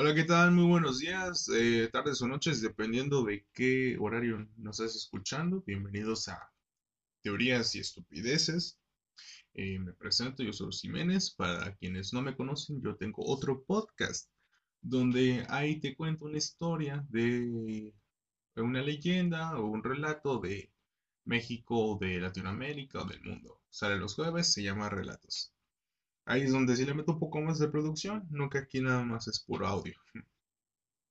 Hola, ¿qué tal? Muy buenos días, eh, tardes o noches, dependiendo de qué horario nos estés escuchando. Bienvenidos a Teorías y Estupideces. Eh, me presento, yo soy Jiménez. Para quienes no me conocen, yo tengo otro podcast donde ahí te cuento una historia de una leyenda o un relato de México, de Latinoamérica o del mundo. Sale los jueves, se llama Relatos. Ahí es donde sí le meto un poco más de producción, no que aquí nada más es puro audio.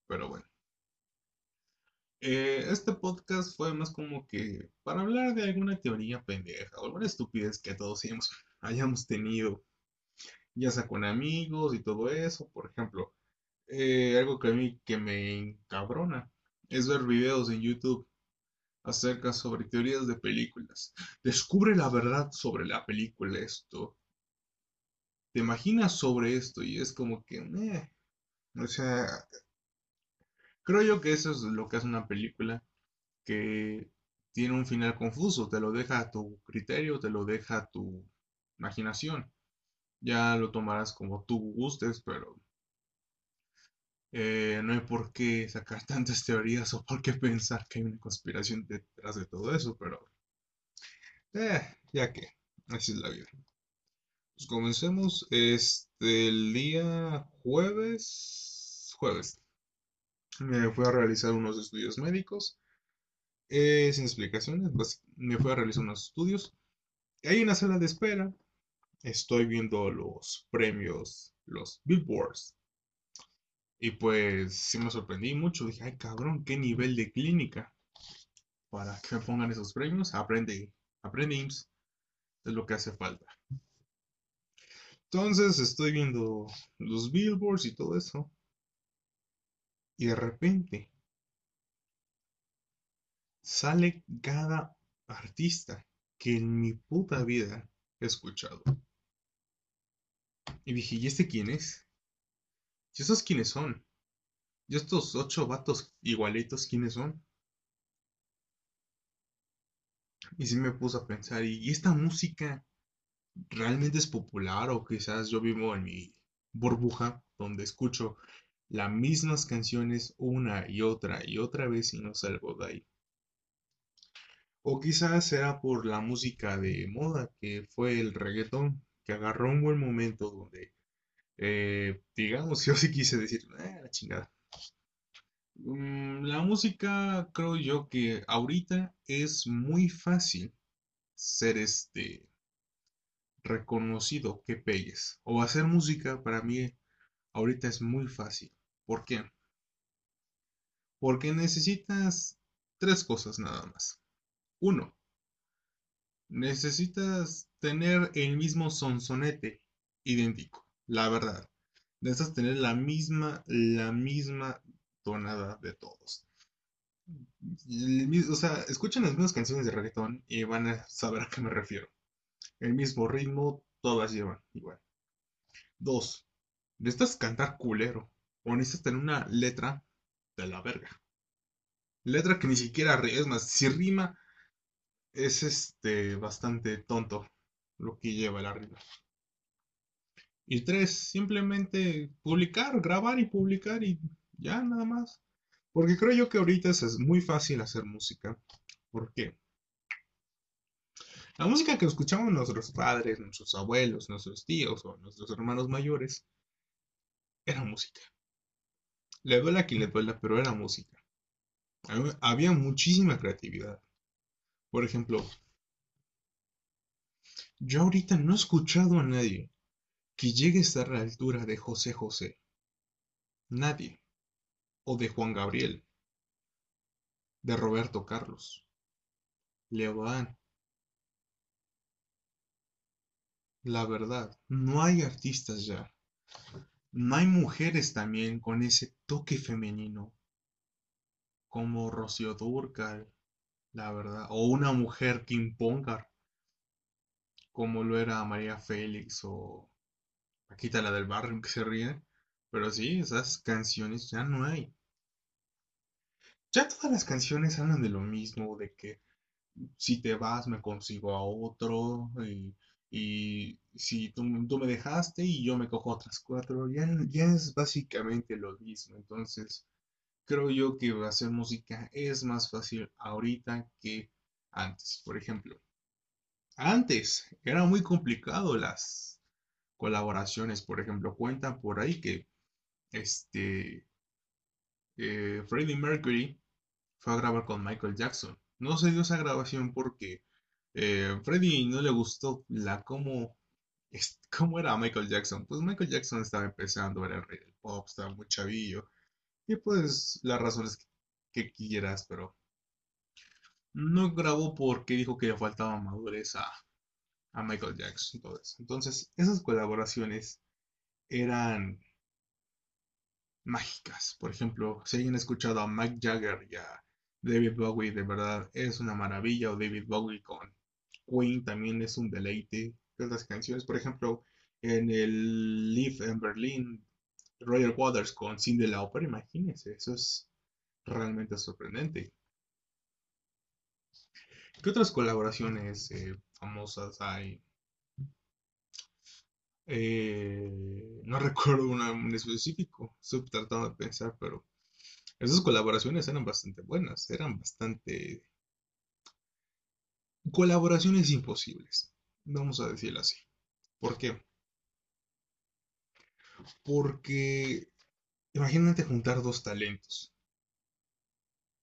Pero bueno. Eh, este podcast fue más como que para hablar de alguna teoría pendeja o alguna estupidez que todos hayamos, hayamos tenido, ya sea con amigos y todo eso. Por ejemplo, eh, algo que a mí que me encabrona es ver videos en YouTube acerca sobre teorías de películas. Descubre la verdad sobre la película esto te imaginas sobre esto y es como que, eh, o sea, creo yo que eso es lo que hace una película que tiene un final confuso, te lo deja a tu criterio, te lo deja a tu imaginación. Ya lo tomarás como tú gustes, pero eh, no hay por qué sacar tantas teorías o por qué pensar que hay una conspiración detrás de todo eso, pero eh, ya que así es la vida. Pues comencemos. Este, el día jueves. Jueves. Me fui a realizar unos estudios médicos. Eh, sin explicaciones. Pues, me fui a realizar unos estudios. Hay una sala de espera. Estoy viendo los premios, los billboards. Y pues sí me sorprendí mucho. Dije, ay cabrón, qué nivel de clínica. Para que me pongan esos premios. Aprende, aprende IMSS. Es lo que hace falta. Entonces estoy viendo los billboards y todo eso. Y de repente sale cada artista que en mi puta vida he escuchado. Y dije, ¿y este quién es? ¿Y esos quiénes son? ¿Y estos ocho vatos igualitos quiénes son? Y sí me puse a pensar, ¿y esta música realmente es popular o quizás yo vivo en mi burbuja donde escucho las mismas canciones una y otra y otra vez y no salgo de ahí. O quizás será por la música de moda que fue el reggaetón que agarró un buen momento donde, eh, digamos, yo sí quise decir, eh, la chingada. Mm, la música creo yo que ahorita es muy fácil ser este reconocido que pegues. O hacer música para mí ahorita es muy fácil. ¿Por qué? Porque necesitas tres cosas nada más. Uno, necesitas tener el mismo sonsonete idéntico, la verdad. Necesitas tener la misma, la misma tonada de todos. O sea, escuchan las mismas canciones de reggaetón y van a saber a qué me refiero el mismo ritmo, todas llevan igual. Dos, necesitas cantar culero o necesitas tener una letra de la verga. Letra que ni siquiera es más, si rima es este bastante tonto lo que lleva la rima. Y tres, simplemente publicar, grabar y publicar y ya nada más. Porque creo yo que ahorita es muy fácil hacer música. ¿Por qué? La música que escuchamos nuestros padres, nuestros abuelos, nuestros tíos o nuestros hermanos mayores era música. Le duela a quien le duela, pero era música. Había muchísima creatividad. Por ejemplo, yo ahorita no he escuchado a nadie que llegue a estar a la altura de José José. Nadie. O de Juan Gabriel. De Roberto Carlos. Leodán. La verdad. No hay artistas ya. No hay mujeres también con ese toque femenino. Como Rocío Durcal, la verdad. O una mujer que imponga. Como lo era María Félix o Paquita la del barrio que se ríe. Pero sí, esas canciones ya no hay. Ya todas las canciones hablan de lo mismo, de que si te vas me consigo a otro y y si tú, tú me dejaste y yo me cojo otras cuatro, ya, ya es básicamente lo mismo. Entonces, creo yo que hacer música es más fácil ahorita que antes. Por ejemplo, antes era muy complicado las colaboraciones. Por ejemplo, cuentan por ahí que este eh, Freddie Mercury fue a grabar con Michael Jackson. No se dio esa grabación porque eh, Freddie no le gustó la cómo, cómo era Michael Jackson. Pues Michael Jackson estaba empezando, era el rey del pop, estaba muy chavillo. Y pues las razones que, quieras, pero no grabó porque dijo que le faltaba madurez a, a Michael Jackson. Entonces, esas colaboraciones eran mágicas. Por ejemplo, si alguien ha escuchado a Mike Jagger y a David Bowie, de verdad es una maravilla. O David Bowie con Queen también es un deleite. Otras canciones, por ejemplo, en el Live en Berlin, Roger Waters con Cindy Lauper, imagínense, eso es realmente sorprendente. ¿Qué otras colaboraciones eh, famosas hay? Eh, no recuerdo una en específico, estoy tratando de pensar, pero esas colaboraciones eran bastante buenas, eran bastante colaboraciones imposibles, vamos a decirlo así. ¿Por qué? Porque imagínate juntar dos talentos.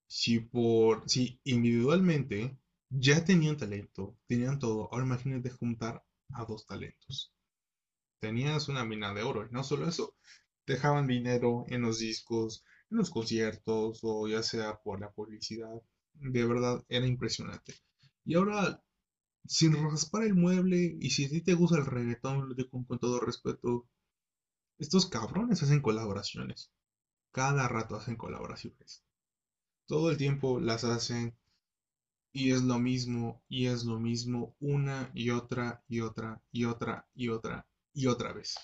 Si por si individualmente ya tenían talento, tenían todo, ahora imagínate juntar a dos talentos tenías una mina de oro. Y no solo eso, dejaban dinero en los discos, en los conciertos o ya sea por la publicidad. De verdad, era impresionante. Y ahora, sin raspar el mueble, y si a ti te gusta el reggaetón, lo digo con todo respeto, estos cabrones hacen colaboraciones. Cada rato hacen colaboraciones. Todo el tiempo las hacen y es lo mismo y es lo mismo una y otra y otra y otra y otra y otra vez.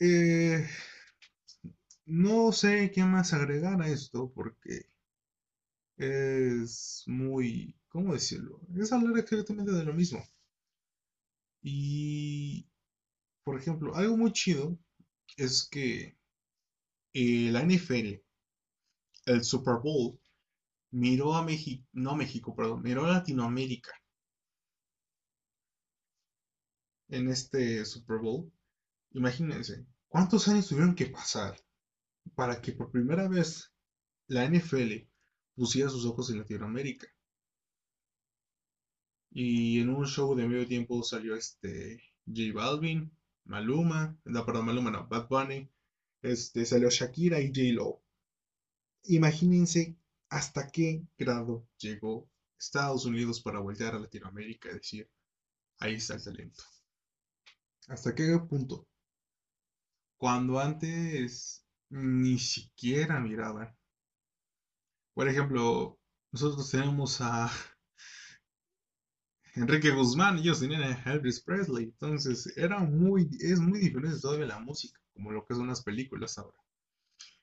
Eh, no sé qué más agregar a esto porque es muy, ¿cómo decirlo? Es hablar exactamente de lo mismo. Y, por ejemplo, algo muy chido es que la NFL, el Super Bowl, miró a México, no México, perdón, miró a Latinoamérica en este Super Bowl, imagínense, ¿cuántos años tuvieron que pasar para que por primera vez la NFL pusiera sus ojos en Latinoamérica? Y en un show de medio tiempo salió este J Balvin, Maluma, no, perdón, Maluma no, Bad Bunny, este, salió Shakira y J Lo. Imagínense hasta qué grado llegó Estados Unidos para voltear a Latinoamérica y decir, ahí está el talento. ¿Hasta qué punto? Cuando antes ni siquiera miraban. Por ejemplo, nosotros tenemos a Enrique Guzmán, ellos tenían a Elvis Presley, entonces era muy, es muy diferente todavía la música, como lo que son las películas ahora.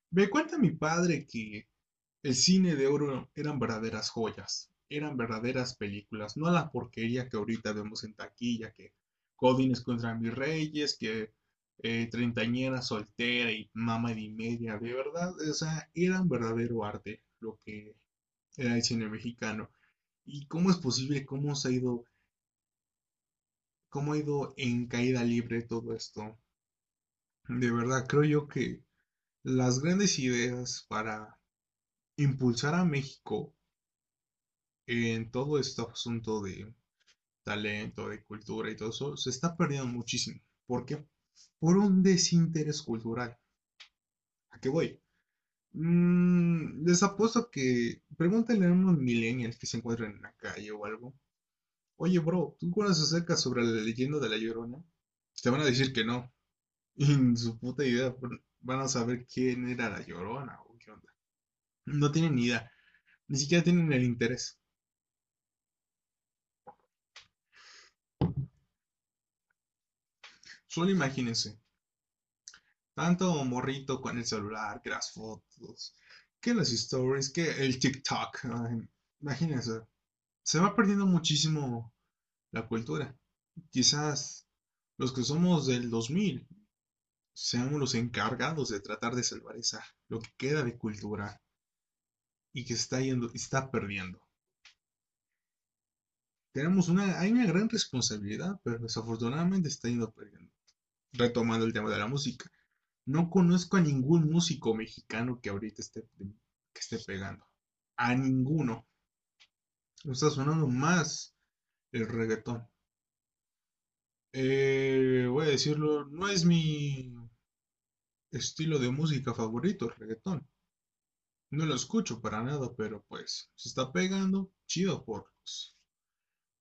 Me cuenta mi padre que el cine de oro eran verdaderas joyas, eran verdaderas películas, no la porquería que ahorita vemos en taquilla, que Godines contra mis reyes, que eh, treintañera soltera y mamá de media, de verdad, o sea, era un verdadero arte lo que era el cine mexicano. ¿Y cómo es posible? ¿Cómo se ha ido? ¿Cómo ha ido en caída libre todo esto? De verdad, creo yo que las grandes ideas para impulsar a México en todo este asunto de talento, de cultura y todo eso, se está perdiendo muchísimo. ¿Por qué? Por un desinterés cultural. ¿A qué voy? Mm, les apuesto que pregúntenle a unos millennials que se encuentran en la calle o algo. Oye, bro, ¿tú conoces acerca sobre la leyenda de la Llorona? Te van a decir que no. Y en su puta idea van a saber quién era la Llorona o qué onda. No tienen ni idea. Ni siquiera tienen el interés. Solo imagínense. Tanto morrito con el celular, que las fotos, que las stories, que el TikTok. imagínense. Se va perdiendo muchísimo la cultura. quizás los que somos del 2000 seamos los encargados de tratar de salvar esa, lo que queda de cultura y que está yendo, está perdiendo. Tenemos una, hay una gran responsabilidad, pero desafortunadamente está yendo perdiendo. Retomando el tema de la música. No conozco a ningún músico mexicano que ahorita esté, que esté pegando. A ninguno. Está sonando más el reggaetón. Eh, voy a decirlo, no es mi estilo de música favorito, el reggaetón. No lo escucho para nada, pero pues se está pegando chido por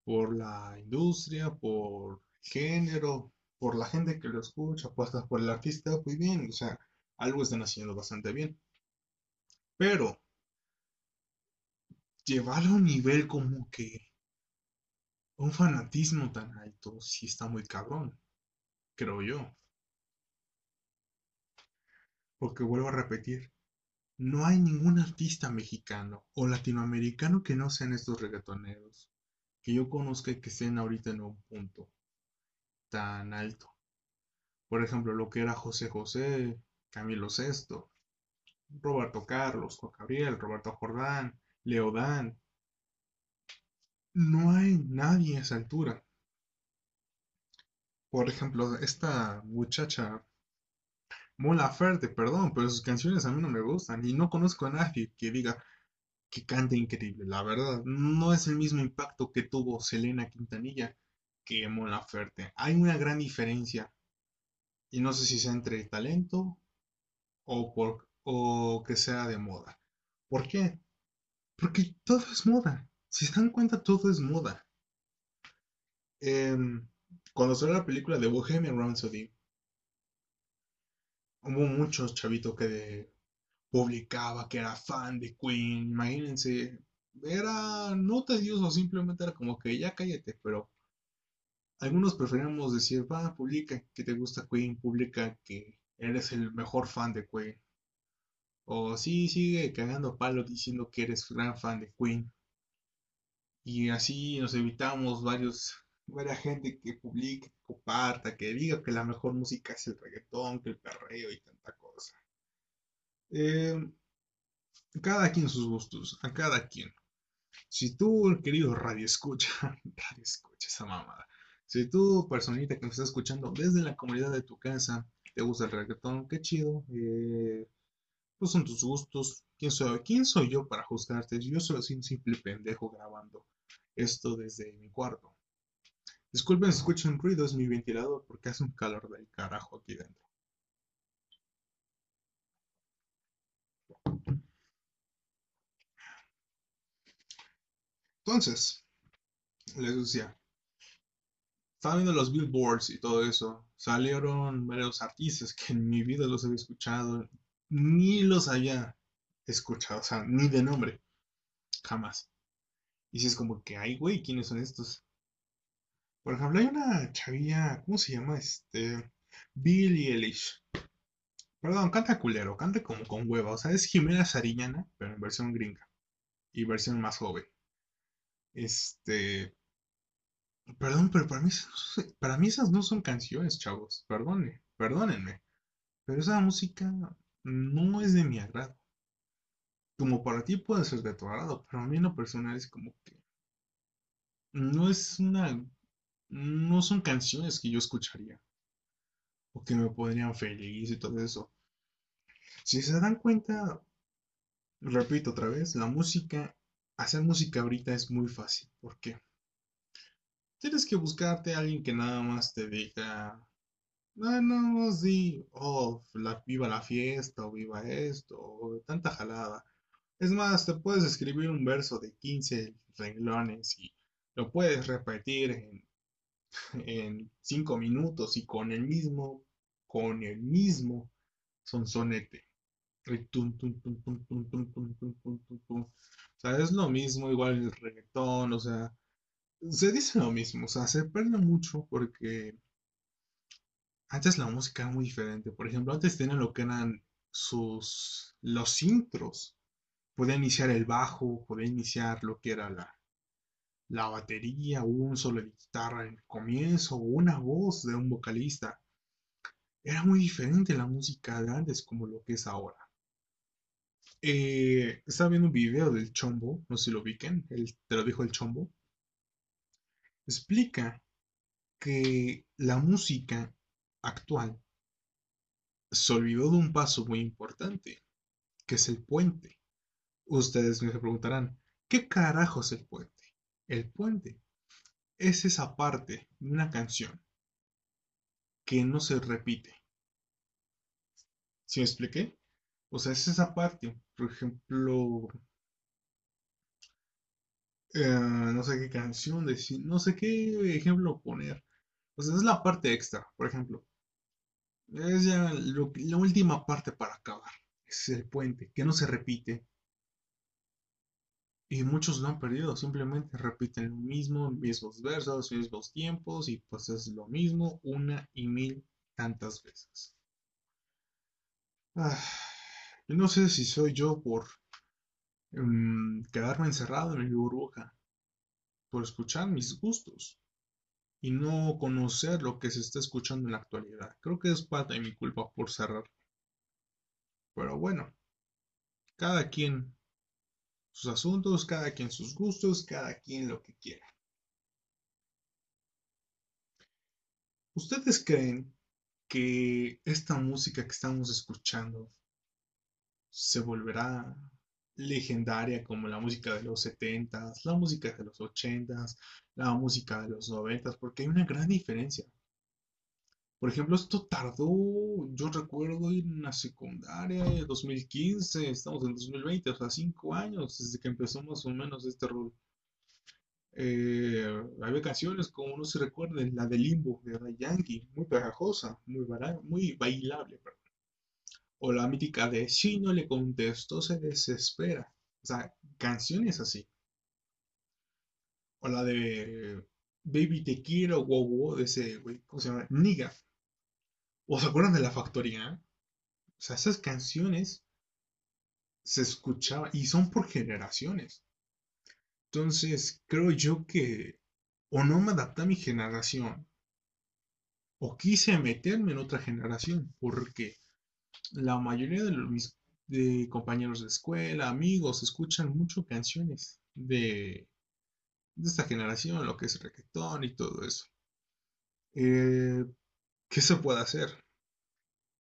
por la industria, por género, por la gente que lo escucha, pues por el artista, muy bien, o sea, algo están haciendo bastante bien. Pero llevarlo a un nivel como que un fanatismo tan alto, sí está muy cabrón, creo yo. Porque vuelvo a repetir, no hay ningún artista mexicano o latinoamericano que no sean estos reggaetoneros, que yo conozca y que estén ahorita en un punto tan alto. Por ejemplo, lo que era José José, Camilo Sesto, Roberto Carlos, Juan Gabriel, Roberto Jordán, Leodán. No hay nadie a esa altura. Por ejemplo, esta muchacha Mola Ferte, perdón, pero sus canciones a mí no me gustan y no conozco a nadie que diga que cante increíble, la verdad. No es el mismo impacto que tuvo Selena Quintanilla que Mola Ferte. Hay una gran diferencia y no sé si sea entre talento o, por, o que sea de moda. ¿Por qué? Porque todo es moda. Si se dan cuenta, todo es moda. Em, cuando salió la película de Bohemian Rhapsody, hubo muchos chavitos que publicaba que era fan de Queen. Imagínense, era no tedioso, simplemente era como que ya cállate, pero algunos preferíamos decir, va, publica que te gusta Queen, publica que eres el mejor fan de Queen. O sí, sigue cagando palo diciendo que eres gran fan de Queen. Y así nos evitamos varios, varias gente que publique, que comparta, que diga que la mejor música es el reggaetón, que el perreo y tanta cosa. Eh, cada quien sus gustos, a cada quien. Si tú, querido radio escucha, radio escucha esa mamada. Si tú, personita que me estás escuchando desde la comunidad de tu casa, te gusta el reggaetón, qué chido. Eh, pues son tus gustos. ¿Quién soy? ¿Quién soy yo para juzgarte? Yo soy un simple pendejo grabando esto desde mi cuarto. Disculpen si escuchan ruido, es mi ventilador porque hace un calor del carajo aquí dentro. Entonces, les decía, estaba viendo los billboards y todo eso. Salieron varios artistas que en mi vida los había escuchado, ni los había escuchado, o sea, ni de nombre, jamás. Y si es como que, ay, güey, ¿quiénes son estos? Por ejemplo, hay una chavilla, ¿cómo se llama? Este, Billie Eilish. Perdón, canta culero, canta como con hueva. O sea, es Jimena Sariñana, pero en versión gringa. Y versión más joven. Este. Perdón, pero para mí, para mí esas no son canciones, chavos. Perdone, perdónenme. Pero esa música no es de mi agrado. Como para ti puede ser de tu agrado, pero a mí en lo personal es como que no es una, no son canciones que yo escucharía o que me podrían feliz y todo eso. Si se dan cuenta, repito otra vez, la música, hacer música ahorita es muy fácil. ¿Por qué? Tienes que buscarte a alguien que nada más te diga, no, no, sí, oh, viva la fiesta, o viva esto, o tanta jalada. Es más, te puedes escribir un verso de 15 renglones y lo puedes repetir en, en 5 minutos y con el mismo, con el mismo sonsonete. O sea, es lo mismo, igual el reggaetón, o sea, se dice lo mismo, o sea, se pierde mucho porque antes la música era muy diferente. Por ejemplo, antes tenían lo que eran sus, los intros. Podía iniciar el bajo, podía iniciar lo que era la, la batería, un solo de guitarra en el comienzo, una voz de un vocalista. Era muy diferente la música de antes como lo que es ahora. Eh, estaba viendo un video del Chombo, no sé si lo ubiquen, te lo dijo el Chombo. Explica que la música actual se olvidó de un paso muy importante, que es el puente. Ustedes me preguntarán, ¿qué carajo es el puente? El puente es esa parte de una canción que no se repite. ¿Sí me expliqué? O sea, es esa parte, por ejemplo, eh, no sé qué canción decir, no sé qué ejemplo poner. O sea, es la parte extra, por ejemplo. Es ya la última parte para acabar. Es el puente, que no se repite. Y muchos lo han perdido, simplemente repiten lo mismo, mismos versos, mismos tiempos, y pues es lo mismo una y mil tantas veces. Ah, no sé si soy yo por mm, quedarme encerrado en mi burbuja, por escuchar mis gustos y no conocer lo que se está escuchando en la actualidad. Creo que es parte de mi culpa por cerrar. Pero bueno, cada quien sus asuntos, cada quien sus gustos, cada quien lo que quiera. ¿Ustedes creen que esta música que estamos escuchando se volverá legendaria como la música de los 70s, la música de los 80s, la música de los 90s, porque hay una gran diferencia. Por ejemplo, esto tardó, yo recuerdo ir en la secundaria, 2015, estamos en 2020, o sea, cinco años desde que empezó más o menos este rol. Eh, había canciones, como no se recuerden, la de Limbo de Yankee, muy pegajosa, muy, muy bailable, perdón. O la mítica de Si no le contesto, se desespera. O sea, canciones así. O la de Baby Te Quiero, wow, wow, de ese, güey, ¿cómo se llama? Niga. ¿O se acuerdan de la factoría? O sea, esas canciones se escuchaban y son por generaciones. Entonces, creo yo que o no me adapté a mi generación o quise meterme en otra generación porque la mayoría de mis compañeros de escuela, amigos, escuchan mucho canciones de, esta generación, lo que es reggaetón y todo eso. Eh, ¿Qué se puede hacer?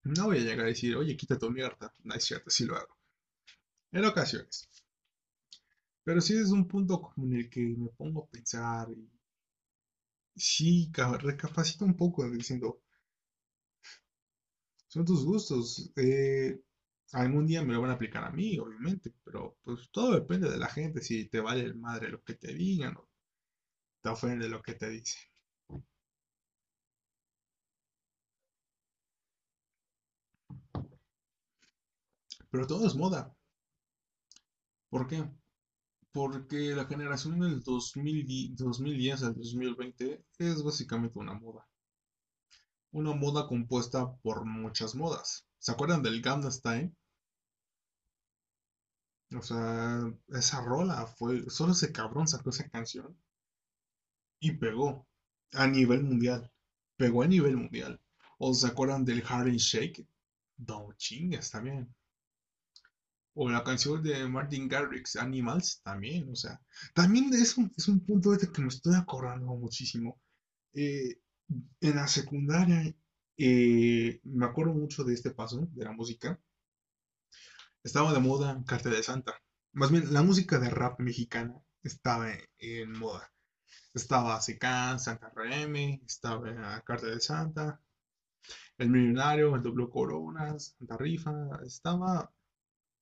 No voy a llegar a decir, oye, quita tu mierda. No es cierto, sí lo hago. En ocasiones. Pero sí es un punto en el que me pongo a pensar y sí recapacito un poco diciendo, son tus gustos. Eh, algún día me lo van a aplicar a mí, obviamente, pero pues todo depende de la gente, si te vale el madre lo que te digan o te ofende lo que te dicen. Pero todo es moda. ¿Por qué? Porque la generación del 2010 al 2020 es básicamente una moda. Una moda compuesta por muchas modas. ¿Se acuerdan del Gangnam Style? O sea, esa rola fue. Solo ese cabrón sacó esa canción y pegó a nivel mundial. Pegó a nivel mundial. ¿O se acuerdan del Harlem Shake? No chingas también. O la canción de Martin Garrix, Animals, también, o sea, también es un, es un punto de que me estoy acordando muchísimo. Eh, en la secundaria, eh, me acuerdo mucho de este paso, de la música. Estaba de moda Carta de Santa. Más bien, la música de rap mexicana estaba en, moda. Estaba Secan, Santa RM, estaba Carta de Santa, El Millonario, El Doble Coronas, Santa Rifa, estaba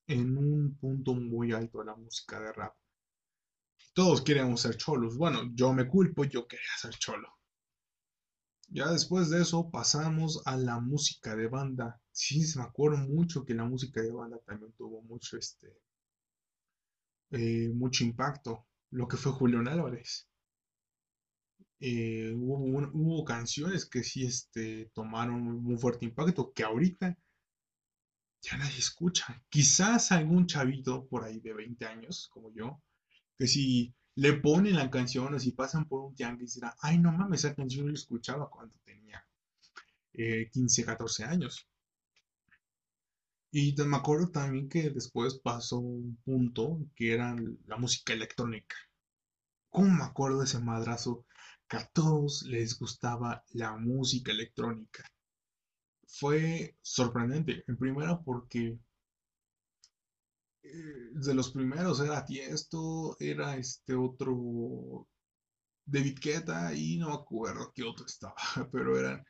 en un punto muy alto la música de rap. Todos queríamos ser cholos. Bueno, yo me culpo, yo quería ser cholo. Ya después de eso pasamos a la música de banda. Sí, me acuerdo mucho que la música de banda también tuvo mucho, este, eh, mucho impacto. Lo que fue Julián Álvarez. Eh, hubo, hubo, canciones que sí este, tomaron un fuerte impacto, que ahorita ya nadie escucha. Quizás algún chavito por ahí de 20 años, como yo, que sí le ponen la canción o si pasan por un tianguis dirá, ay no mames, esa canción la escuchaba cuando tenía eh, 15, 14 años. Y me acuerdo también que después pasó un punto que era la música electrónica. ¿Cómo me acuerdo de ese madrazo? Que a todos les gustaba la música electrónica. Fue sorprendente. En primera porque de los primeros era Tiesto, era este otro David Guetta y no me acuerdo qué otro estaba, pero eran,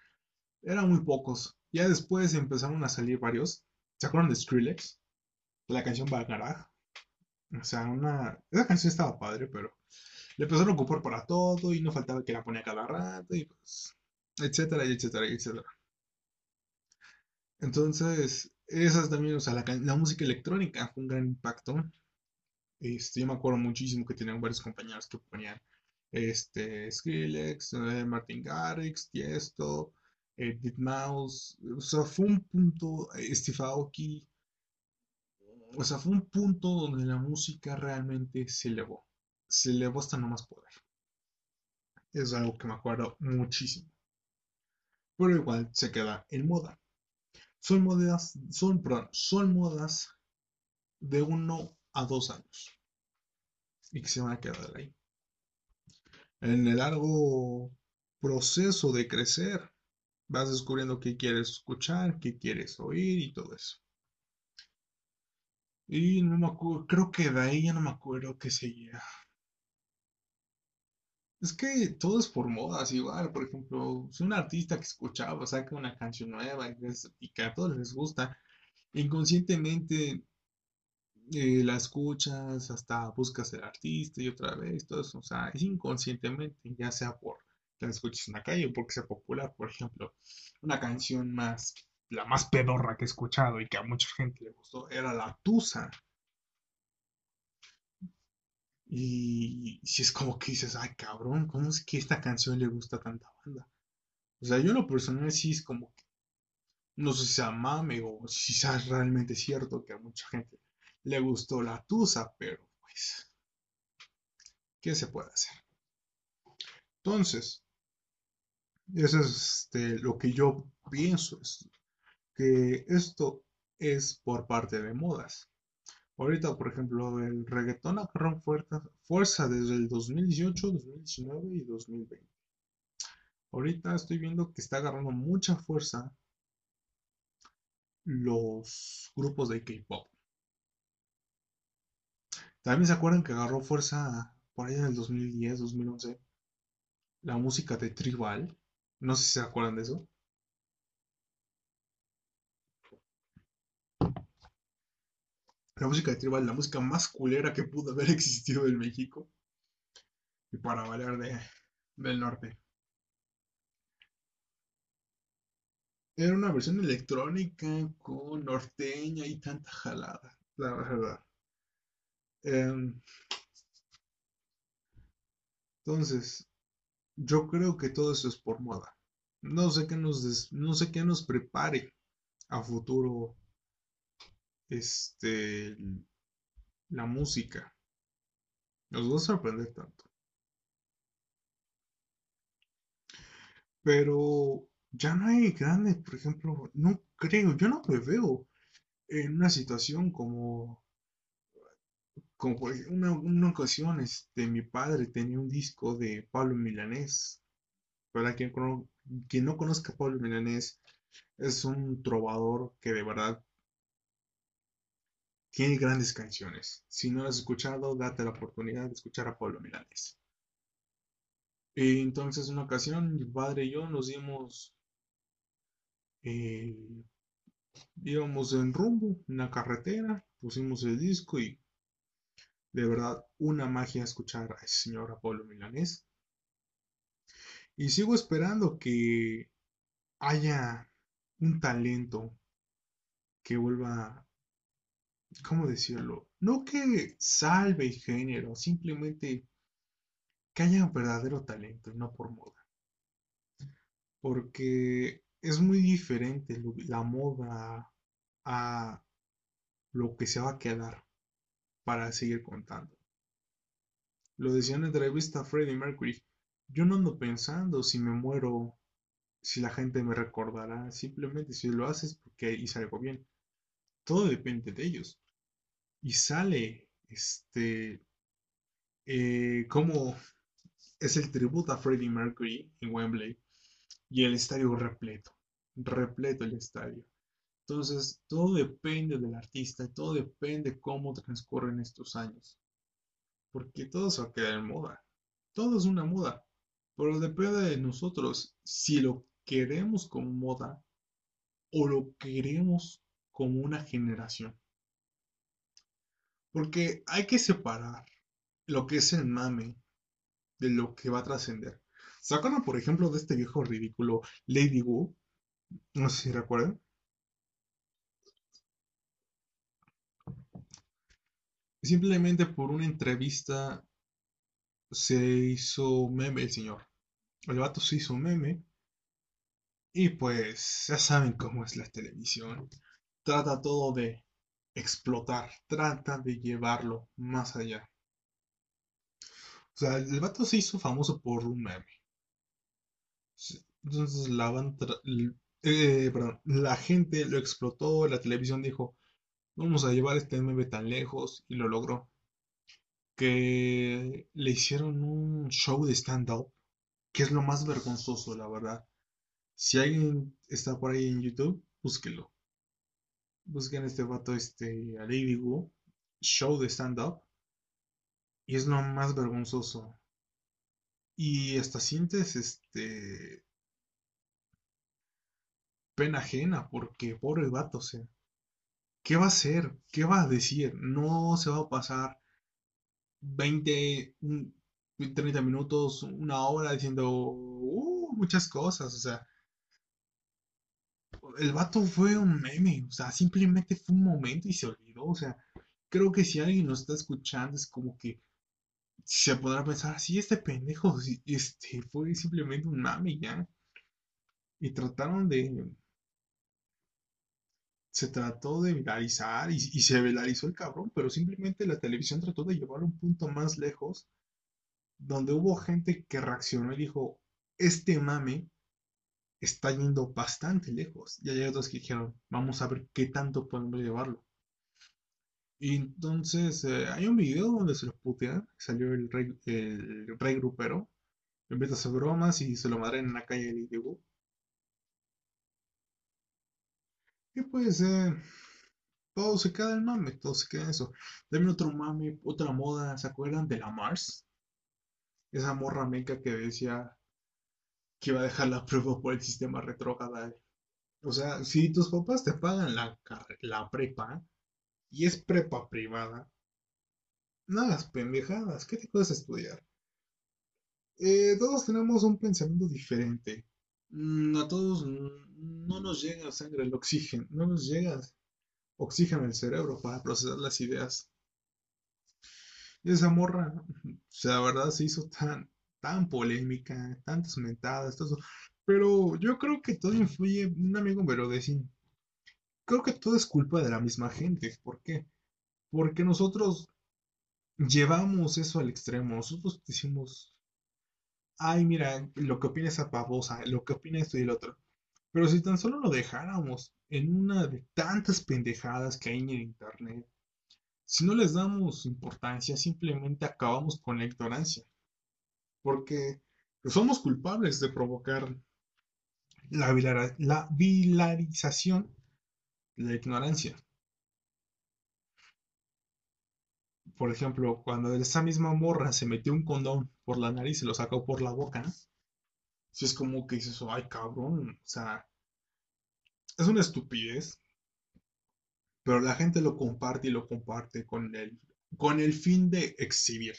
eran muy pocos. Ya después empezaron a salir varios. ¿Se acuerdan de Skrillex? La canción Bagarag. O sea, una... Esa canción estaba padre, pero le empezaron a ocupar para todo y no faltaba que la ponía cada rato y pues, etcétera, etcétera, etcétera. Entonces, esas también, o sea, la, música electrónica fue un gran impacto. Este, yo me acuerdo muchísimo que tenían varios compañeros que ponían este, Skrillex, eh, Martin Garrix, Tiesto, eh, Mouse. O sea, fue un punto, eh, Steve Aoki. O sea, fue un punto donde la música realmente se elevó. Se elevó hasta no más poder. Es algo que me acuerdo muchísimo. Pero igual se queda en moda. Son modas, son, son modas de uno a dos años y que se van a quedar ahí. En el largo proceso de crecer, vas descubriendo qué quieres escuchar, qué quieres oír y todo eso. Y no me acuerdo, creo que de ahí ya no me acuerdo qué seguía. Es que todo es por modas, igual, por ejemplo, si un artista que escuchaba saca una canción nueva y que a todos les gusta, inconscientemente eh, la escuchas, hasta buscas el artista y otra vez, todo eso, o sea, es inconscientemente, ya sea por que la escuches en la calle o porque sea popular, por ejemplo, una canción más, la más pedorra que he escuchado y que a mucha gente le gustó era La Tusa. Y si es como que dices, ay cabrón, ¿cómo es que esta canción le gusta a tanta banda? O sea, yo lo personal sí es como que, no sé si sea mame o si sea realmente cierto que a mucha gente le gustó la tusa, pero pues, ¿qué se puede hacer? Entonces, eso es este, lo que yo pienso, es que esto es por parte de modas. Ahorita, por ejemplo, el reggaetón agarró fuerza, fuerza desde el 2018, 2019 y 2020. Ahorita estoy viendo que está agarrando mucha fuerza los grupos de K-pop. También se acuerdan que agarró fuerza por ahí en el 2010, 2011 la música de Tribal. No sé si se acuerdan de eso. La música de tribal, la música más culera que pudo haber existido en México. Y para valer de, del norte. Era una versión electrónica con norteña y tanta jalada, la verdad. Em, entonces, yo creo que todo eso es por moda. No sé qué nos, no sé qué nos prepare a futuro este, la música. Nos va a sorprender tanto. Pero ya no hay grandes, por ejemplo, no creo, yo no me veo en una situación como, como por una, una ocasión, este, mi padre tenía un disco de Pablo Milanés. Para quien, quien no conozca a Pablo Milanés, es un trovador que de verdad tiene grandes canciones. Si no las has escuchado, date la oportunidad de escuchar a Pablo Milanés. Y entonces, una ocasión, mi padre y yo nos dimos. Eh, íbamos en rumbo, en la carretera, pusimos el disco y de verdad una magia escuchar a ese señor a Pablo Milanés. Y sigo esperando que haya un talento que vuelva ¿cómo decirlo? No que salve el género, simplemente que haya un verdadero talento y no por moda. Porque es muy diferente la moda a lo que se va a quedar para seguir contando. Lo decía en la entrevista Freddie Mercury. Yo no ando pensando si me muero, si la gente me recordará. Simplemente si lo haces porque hice algo bien. Todo depende de ellos. Y sale, este, eh, es el tributo a Freddie Mercury en Wembley y el estadio repleto, repleto el estadio. Entonces, todo depende del artista, todo depende de cómo transcurren estos años. Porque todo se va a quedar en moda. Todo es una moda. Pero depende de nosotros si lo queremos como moda o lo queremos como una generación. Porque hay que separar lo que es el mame de lo que va a trascender. ¿Se por ejemplo, de este viejo ridículo Lady Wu? No sé si recuerdan. Simplemente por una entrevista se hizo meme el señor. El vato se hizo meme. Y pues ya saben cómo es la televisión. Trata todo de explotar. Trata de llevarlo más allá. O sea, el vato se hizo famoso por un meme. Entonces la eh, la gente lo explotó, la televisión dijo, vamos a llevar este meme tan lejos y lo logró. Que le hicieron un show de stand-up, que es lo más vergonzoso, la verdad. Si alguien está por ahí en YouTube, búsquelo. Busquen este vato, este, a Lady show de stand-up. Y es lo más vergonzoso. Y hasta sientes este pena ajena porque pobre vato, o sea, ¿qué va a hacer? ¿Qué va a decir? No se va a pasar 20, 30 minutos, una hora diciendo uh, muchas cosas, o sea, el vato fue un meme, o sea, simplemente fue un momento y se olvidó, o sea, creo que si alguien nos está escuchando es como que se podrá pensar, sí, este pendejo, este, fue simplemente un mame ya. Y trataron de... Se trató de viralizar y, se viralizó el cabrón, pero simplemente la televisión trató de llevarlo un punto más lejos, donde hubo gente que reaccionó y dijo, este mame está yendo bastante lejos. Y hay otros que dijeron, vamos a ver qué tanto podemos llevarlo. Y entonces eh, hay un video donde se lo putean, salió el rey, el rey grupero, empieza a hacer bromas y se lo madren en la calle de Diego. Y pues eh, todo se queda en mame, todo se queda en eso. También otro mame, otra moda, ¿se acuerdan de la Mars? Esa morra meca que decía que iba a dejar la prueba por el sistema retrógrado. O sea, si tus papás te pagan la, la prepa, y es prepa privada, no las pendejadas, ¿qué te puedes estudiar? Eh, todos tenemos un pensamiento diferente. Mm, a todos no nos llega sangre el oxígeno, no nos llega oxígeno al cerebro para procesar las ideas. Y esa morra, o sea, la verdad se hizo tan, tan polémica, tantas mentadas. Pero yo creo que todo influye, un amigo me lo decía, creo que todo es culpa de la misma gente. ¿Por qué? Porque nosotros llevamos eso al extremo. Nosotros decimos, ay, mira, lo que opina esa pavosa, lo que opina esto y el otro. Pero si tan solo lo dejáramos en una de tantas pendejadas que hay en el internet, si no les damos importancia, simplemente acabamos con la ignorancia. Porque somos culpables de provocar la, la vilarización la ignorancia. Por ejemplo, cuando esa misma morra se metió un condón por la nariz y lo sacó por la boca, si es como que dices, ay cabrón, o sea, es una estupidez, pero la gente lo comparte y lo comparte con el, con el fin de exhibir.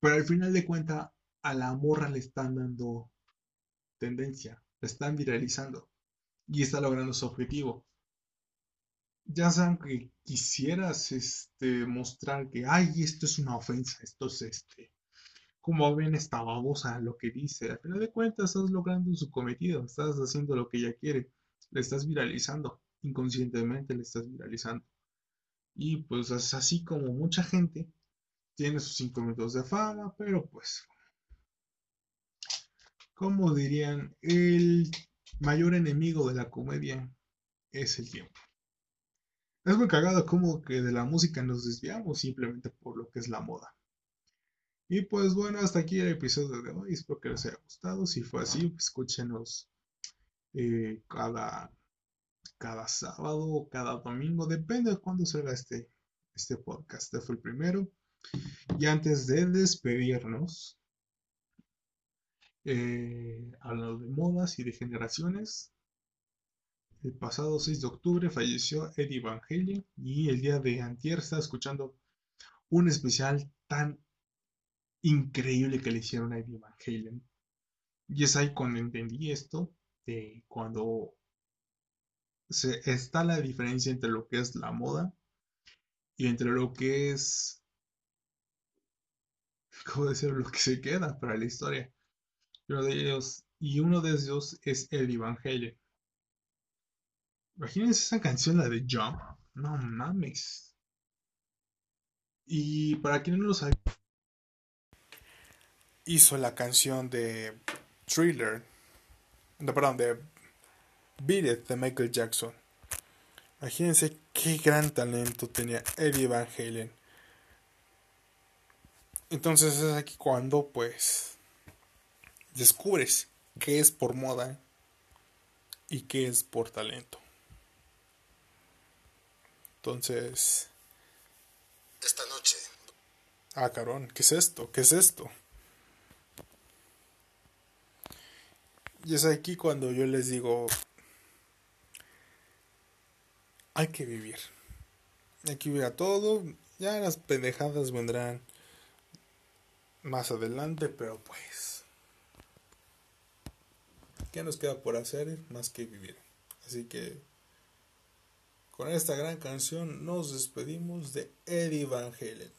Pero al final de cuentas, a la morra le están dando tendencia, le están viralizando y está logrando su objetivo ya saben que quisieras este, mostrar que, ay, esto es una ofensa, esto es este, como ven esta babosa lo que dice, al final de cuentas estás logrando su cometido, estás haciendo lo que ella quiere, le estás viralizando, inconscientemente le estás viralizando. Y pues es así como mucha gente tiene sus cinco minutos de fama, pero pues, como dirían, el mayor enemigo de la comedia es el tiempo. Es muy cagado como que de la música nos desviamos simplemente por lo que es la moda. Y pues bueno, hasta aquí el episodio de hoy. Espero que les haya gustado. Si fue así, pues escúchenos eh, cada, cada sábado o cada domingo. Depende de cuándo salga este, este podcast. Este fue el primero. Y antes de despedirnos, eh, hablando de modas y de generaciones, el pasado 6 de octubre falleció Eddie Van Halen y el día de antier estaba escuchando un especial tan increíble que le hicieron a Eddie Van Halen. Y es ahí cuando entendí esto, de cuando está la diferencia entre lo que es la moda y entre lo que es, ¿cómo decir? Lo que se queda para la historia. Uno de ellos, y uno de ellos es Van Halen. Imagínense esa canción, la de Jump. No mames. Y para quienes no lo saben, hizo la canción de Thriller, no, perdón, de Beat de Michael Jackson. Imagínense qué gran talento tenía Eddie Van Halen. Entonces es aquí cuando pues descubres qué es por moda y qué es por talento. Entonces... Esta noche. Ah, carón, ¿qué es esto? ¿Qué es esto? Y es aquí cuando yo les digo, hay que vivir. Hay que vivir a todo. Ya las pendejadas vendrán más adelante, pero pues... ¿Qué nos queda por hacer más que vivir? Así que con esta gran canción nos despedimos de Eddie Van Halen.